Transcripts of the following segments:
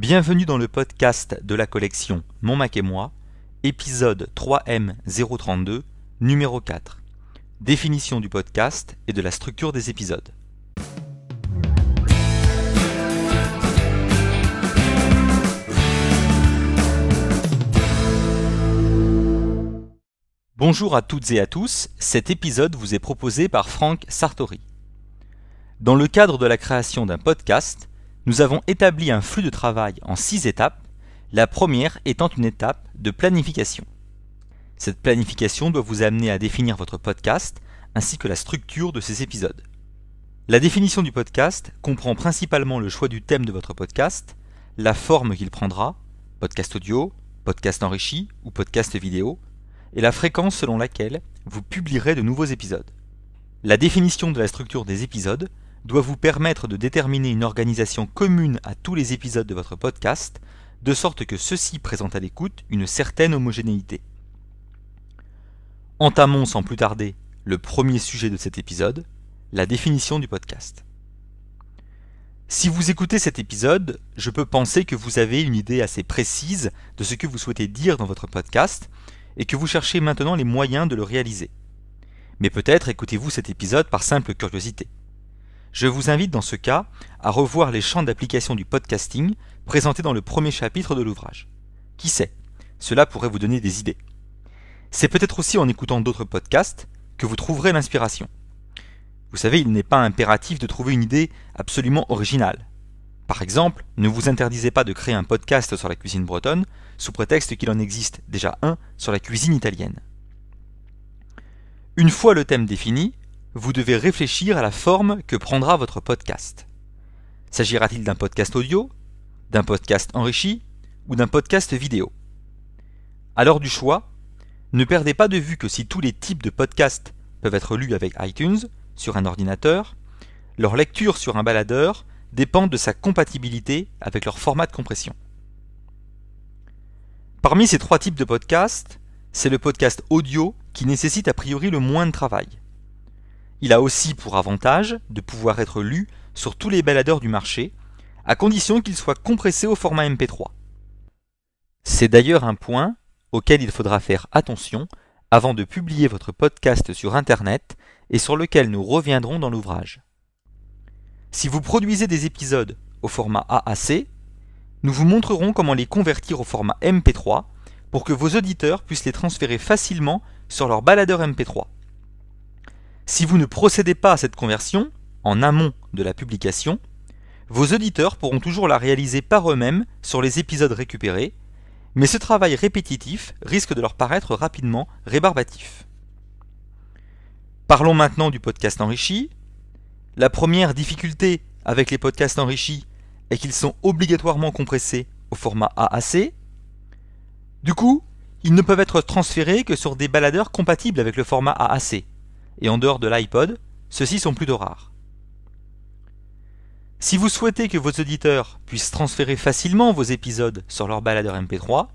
Bienvenue dans le podcast de la collection Mon Mac et moi, épisode 3M032, numéro 4. Définition du podcast et de la structure des épisodes. Bonjour à toutes et à tous, cet épisode vous est proposé par Franck Sartori. Dans le cadre de la création d'un podcast, nous avons établi un flux de travail en six étapes, la première étant une étape de planification. Cette planification doit vous amener à définir votre podcast ainsi que la structure de ces épisodes. La définition du podcast comprend principalement le choix du thème de votre podcast, la forme qu'il prendra, podcast audio, podcast enrichi ou podcast vidéo, et la fréquence selon laquelle vous publierez de nouveaux épisodes. La définition de la structure des épisodes doit vous permettre de déterminer une organisation commune à tous les épisodes de votre podcast, de sorte que ceux-ci présentent à l'écoute une certaine homogénéité. Entamons sans plus tarder le premier sujet de cet épisode, la définition du podcast. Si vous écoutez cet épisode, je peux penser que vous avez une idée assez précise de ce que vous souhaitez dire dans votre podcast et que vous cherchez maintenant les moyens de le réaliser. Mais peut-être écoutez-vous cet épisode par simple curiosité. Je vous invite dans ce cas à revoir les champs d'application du podcasting présentés dans le premier chapitre de l'ouvrage. Qui sait, cela pourrait vous donner des idées. C'est peut-être aussi en écoutant d'autres podcasts que vous trouverez l'inspiration. Vous savez, il n'est pas impératif de trouver une idée absolument originale. Par exemple, ne vous interdisez pas de créer un podcast sur la cuisine bretonne sous prétexte qu'il en existe déjà un sur la cuisine italienne. Une fois le thème défini, vous devez réfléchir à la forme que prendra votre podcast. S'agira-t-il d'un podcast audio, d'un podcast enrichi ou d'un podcast vidéo? À l'heure du choix, ne perdez pas de vue que si tous les types de podcasts peuvent être lus avec iTunes sur un ordinateur, leur lecture sur un baladeur dépend de sa compatibilité avec leur format de compression. Parmi ces trois types de podcasts, c'est le podcast audio qui nécessite a priori le moins de travail. Il a aussi pour avantage de pouvoir être lu sur tous les baladeurs du marché, à condition qu'il soit compressé au format MP3. C'est d'ailleurs un point auquel il faudra faire attention avant de publier votre podcast sur Internet et sur lequel nous reviendrons dans l'ouvrage. Si vous produisez des épisodes au format AAC, nous vous montrerons comment les convertir au format MP3 pour que vos auditeurs puissent les transférer facilement sur leur baladeur MP3. Si vous ne procédez pas à cette conversion, en amont de la publication, vos auditeurs pourront toujours la réaliser par eux-mêmes sur les épisodes récupérés, mais ce travail répétitif risque de leur paraître rapidement rébarbatif. Parlons maintenant du podcast enrichi. La première difficulté avec les podcasts enrichis est qu'ils sont obligatoirement compressés au format AAC. Du coup, ils ne peuvent être transférés que sur des baladeurs compatibles avec le format AAC et en dehors de l'iPod, ceux-ci sont plutôt rares. Si vous souhaitez que vos auditeurs puissent transférer facilement vos épisodes sur leur baladeur MP3,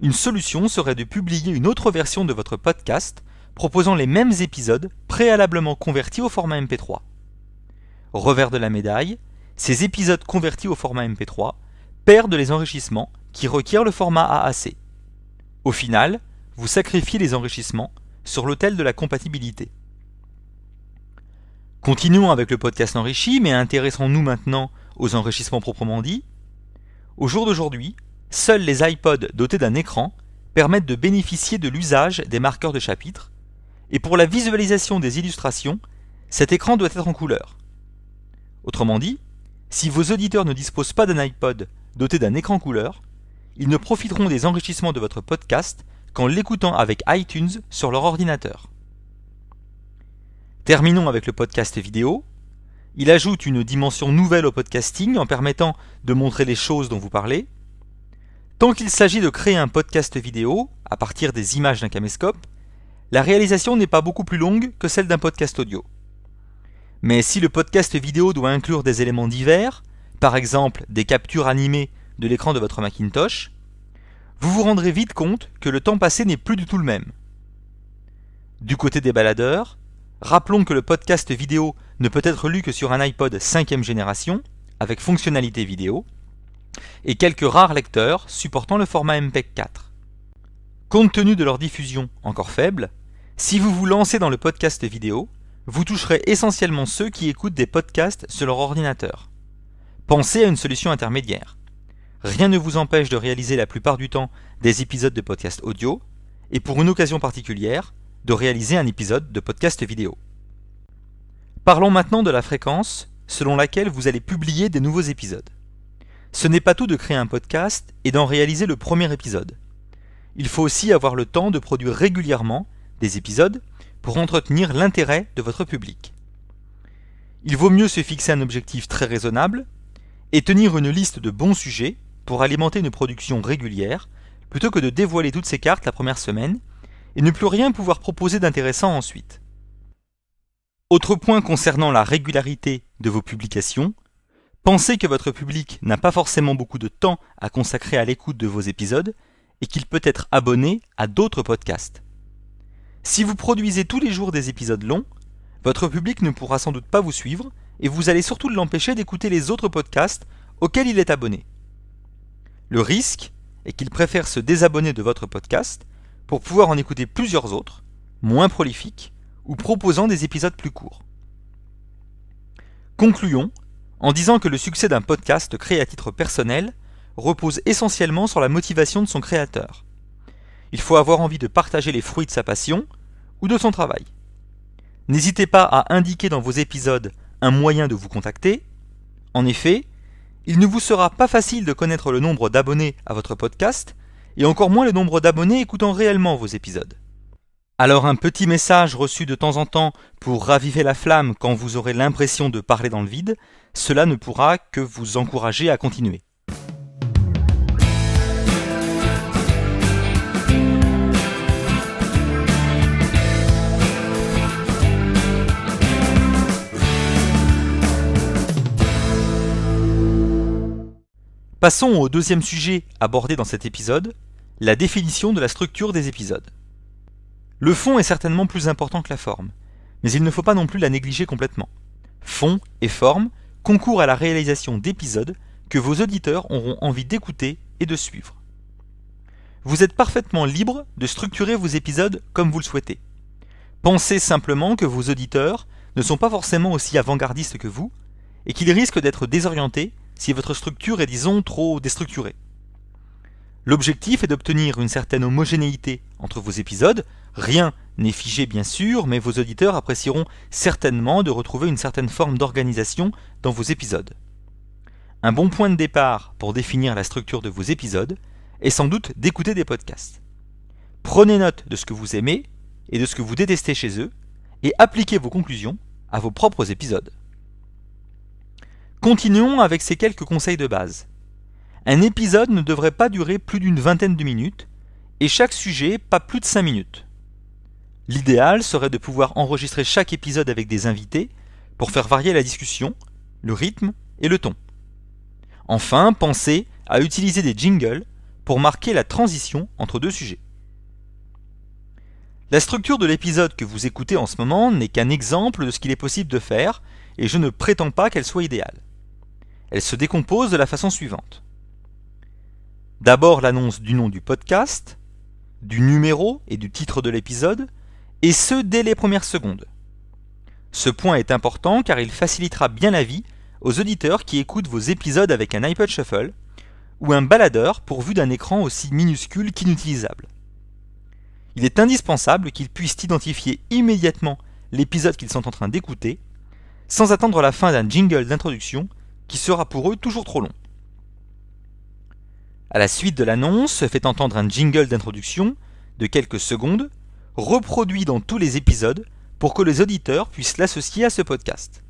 une solution serait de publier une autre version de votre podcast proposant les mêmes épisodes préalablement convertis au format MP3. Revers de la médaille, ces épisodes convertis au format MP3 perdent les enrichissements qui requièrent le format AAC. Au final, vous sacrifiez les enrichissements sur l'autel de la compatibilité. Continuons avec le podcast enrichi, mais intéressons-nous maintenant aux enrichissements proprement dits. Au jour d'aujourd'hui, seuls les iPods dotés d'un écran permettent de bénéficier de l'usage des marqueurs de chapitres, et pour la visualisation des illustrations, cet écran doit être en couleur. Autrement dit, si vos auditeurs ne disposent pas d'un iPod doté d'un écran couleur, ils ne profiteront des enrichissements de votre podcast qu'en l'écoutant avec iTunes sur leur ordinateur. Terminons avec le podcast vidéo. Il ajoute une dimension nouvelle au podcasting en permettant de montrer les choses dont vous parlez. Tant qu'il s'agit de créer un podcast vidéo à partir des images d'un caméscope, la réalisation n'est pas beaucoup plus longue que celle d'un podcast audio. Mais si le podcast vidéo doit inclure des éléments divers, par exemple des captures animées de l'écran de votre Macintosh, vous vous rendrez vite compte que le temps passé n'est plus du tout le même. Du côté des baladeurs, Rappelons que le podcast vidéo ne peut être lu que sur un iPod 5ème génération, avec fonctionnalité vidéo. et quelques rares lecteurs supportant le format MPEG 4. Compte tenu de leur diffusion encore faible, si vous vous lancez dans le podcast vidéo, vous toucherez essentiellement ceux qui écoutent des podcasts sur leur ordinateur. Pensez à une solution intermédiaire. Rien ne vous empêche de réaliser la plupart du temps des épisodes de podcast audio, et pour une occasion particulière, de réaliser un épisode de podcast vidéo. Parlons maintenant de la fréquence selon laquelle vous allez publier des nouveaux épisodes. Ce n'est pas tout de créer un podcast et d'en réaliser le premier épisode. Il faut aussi avoir le temps de produire régulièrement des épisodes pour entretenir l'intérêt de votre public. Il vaut mieux se fixer un objectif très raisonnable et tenir une liste de bons sujets pour alimenter une production régulière plutôt que de dévoiler toutes ses cartes la première semaine et ne plus rien pouvoir proposer d'intéressant ensuite. Autre point concernant la régularité de vos publications, pensez que votre public n'a pas forcément beaucoup de temps à consacrer à l'écoute de vos épisodes et qu'il peut être abonné à d'autres podcasts. Si vous produisez tous les jours des épisodes longs, votre public ne pourra sans doute pas vous suivre et vous allez surtout l'empêcher d'écouter les autres podcasts auxquels il est abonné. Le risque est qu'il préfère se désabonner de votre podcast pour pouvoir en écouter plusieurs autres, moins prolifiques ou proposant des épisodes plus courts. Concluons en disant que le succès d'un podcast créé à titre personnel repose essentiellement sur la motivation de son créateur. Il faut avoir envie de partager les fruits de sa passion ou de son travail. N'hésitez pas à indiquer dans vos épisodes un moyen de vous contacter. En effet, il ne vous sera pas facile de connaître le nombre d'abonnés à votre podcast, et encore moins le nombre d'abonnés écoutant réellement vos épisodes. Alors un petit message reçu de temps en temps pour raviver la flamme quand vous aurez l'impression de parler dans le vide, cela ne pourra que vous encourager à continuer. Passons au deuxième sujet abordé dans cet épisode, la définition de la structure des épisodes. Le fond est certainement plus important que la forme, mais il ne faut pas non plus la négliger complètement. Fond et forme concourent à la réalisation d'épisodes que vos auditeurs auront envie d'écouter et de suivre. Vous êtes parfaitement libre de structurer vos épisodes comme vous le souhaitez. Pensez simplement que vos auditeurs ne sont pas forcément aussi avant-gardistes que vous et qu'ils risquent d'être désorientés si votre structure est disons trop déstructurée. L'objectif est d'obtenir une certaine homogénéité entre vos épisodes, rien n'est figé bien sûr, mais vos auditeurs apprécieront certainement de retrouver une certaine forme d'organisation dans vos épisodes. Un bon point de départ pour définir la structure de vos épisodes est sans doute d'écouter des podcasts. Prenez note de ce que vous aimez et de ce que vous détestez chez eux et appliquez vos conclusions à vos propres épisodes. Continuons avec ces quelques conseils de base. Un épisode ne devrait pas durer plus d'une vingtaine de minutes et chaque sujet pas plus de 5 minutes. L'idéal serait de pouvoir enregistrer chaque épisode avec des invités pour faire varier la discussion, le rythme et le ton. Enfin, pensez à utiliser des jingles pour marquer la transition entre deux sujets. La structure de l'épisode que vous écoutez en ce moment n'est qu'un exemple de ce qu'il est possible de faire et je ne prétends pas qu'elle soit idéale. Elle se décompose de la façon suivante. D'abord l'annonce du nom du podcast, du numéro et du titre de l'épisode, et ce dès les premières secondes. Ce point est important car il facilitera bien la vie aux auditeurs qui écoutent vos épisodes avec un iPod Shuffle ou un baladeur pourvu d'un écran aussi minuscule qu'inutilisable. Il est indispensable qu'ils puissent identifier immédiatement l'épisode qu'ils sont en train d'écouter, sans attendre la fin d'un jingle d'introduction sera pour eux toujours trop long. À la suite de l'annonce se fait entendre un jingle d'introduction de quelques secondes, reproduit dans tous les épisodes pour que les auditeurs puissent l'associer à ce podcast.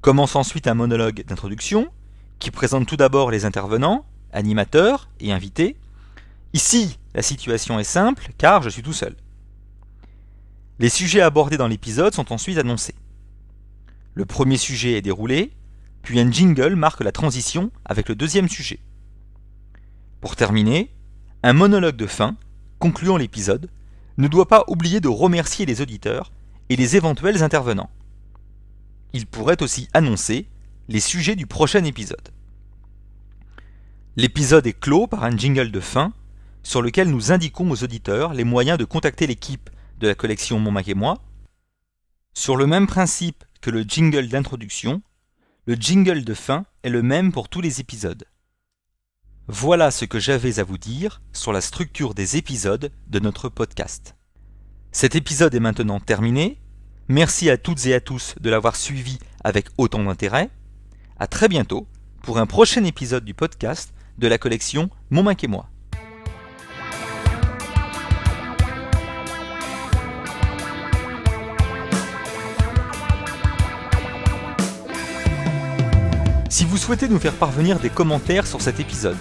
Commence ensuite un monologue d'introduction qui présente tout d'abord les intervenants, animateurs et invités. Ici, la situation est simple car je suis tout seul. Les sujets abordés dans l'épisode sont ensuite annoncés. Le premier sujet est déroulé, puis un jingle marque la transition avec le deuxième sujet. Pour terminer, un monologue de fin, concluant l'épisode, ne doit pas oublier de remercier les auditeurs et les éventuels intervenants. Il pourrait aussi annoncer les sujets du prochain épisode. L'épisode est clos par un jingle de fin sur lequel nous indiquons aux auditeurs les moyens de contacter l'équipe de la collection Mon Mac et moi. Sur le même principe que le jingle d'introduction, le jingle de fin est le même pour tous les épisodes. Voilà ce que j'avais à vous dire sur la structure des épisodes de notre podcast. Cet épisode est maintenant terminé. Merci à toutes et à tous de l'avoir suivi avec autant d'intérêt. À très bientôt pour un prochain épisode du podcast de la collection Mon Mac et moi. Si vous souhaitez nous faire parvenir des commentaires sur cet épisode,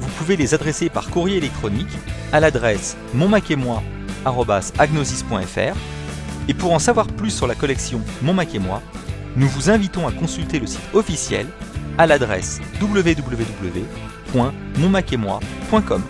vous pouvez les adresser par courrier électronique à l'adresse monmac-et-moi@agnosis.fr. Et pour en savoir plus sur la collection Mon Mac et moi, nous vous invitons à consulter le site officiel à l'adresse www.monmac-et-moi.com.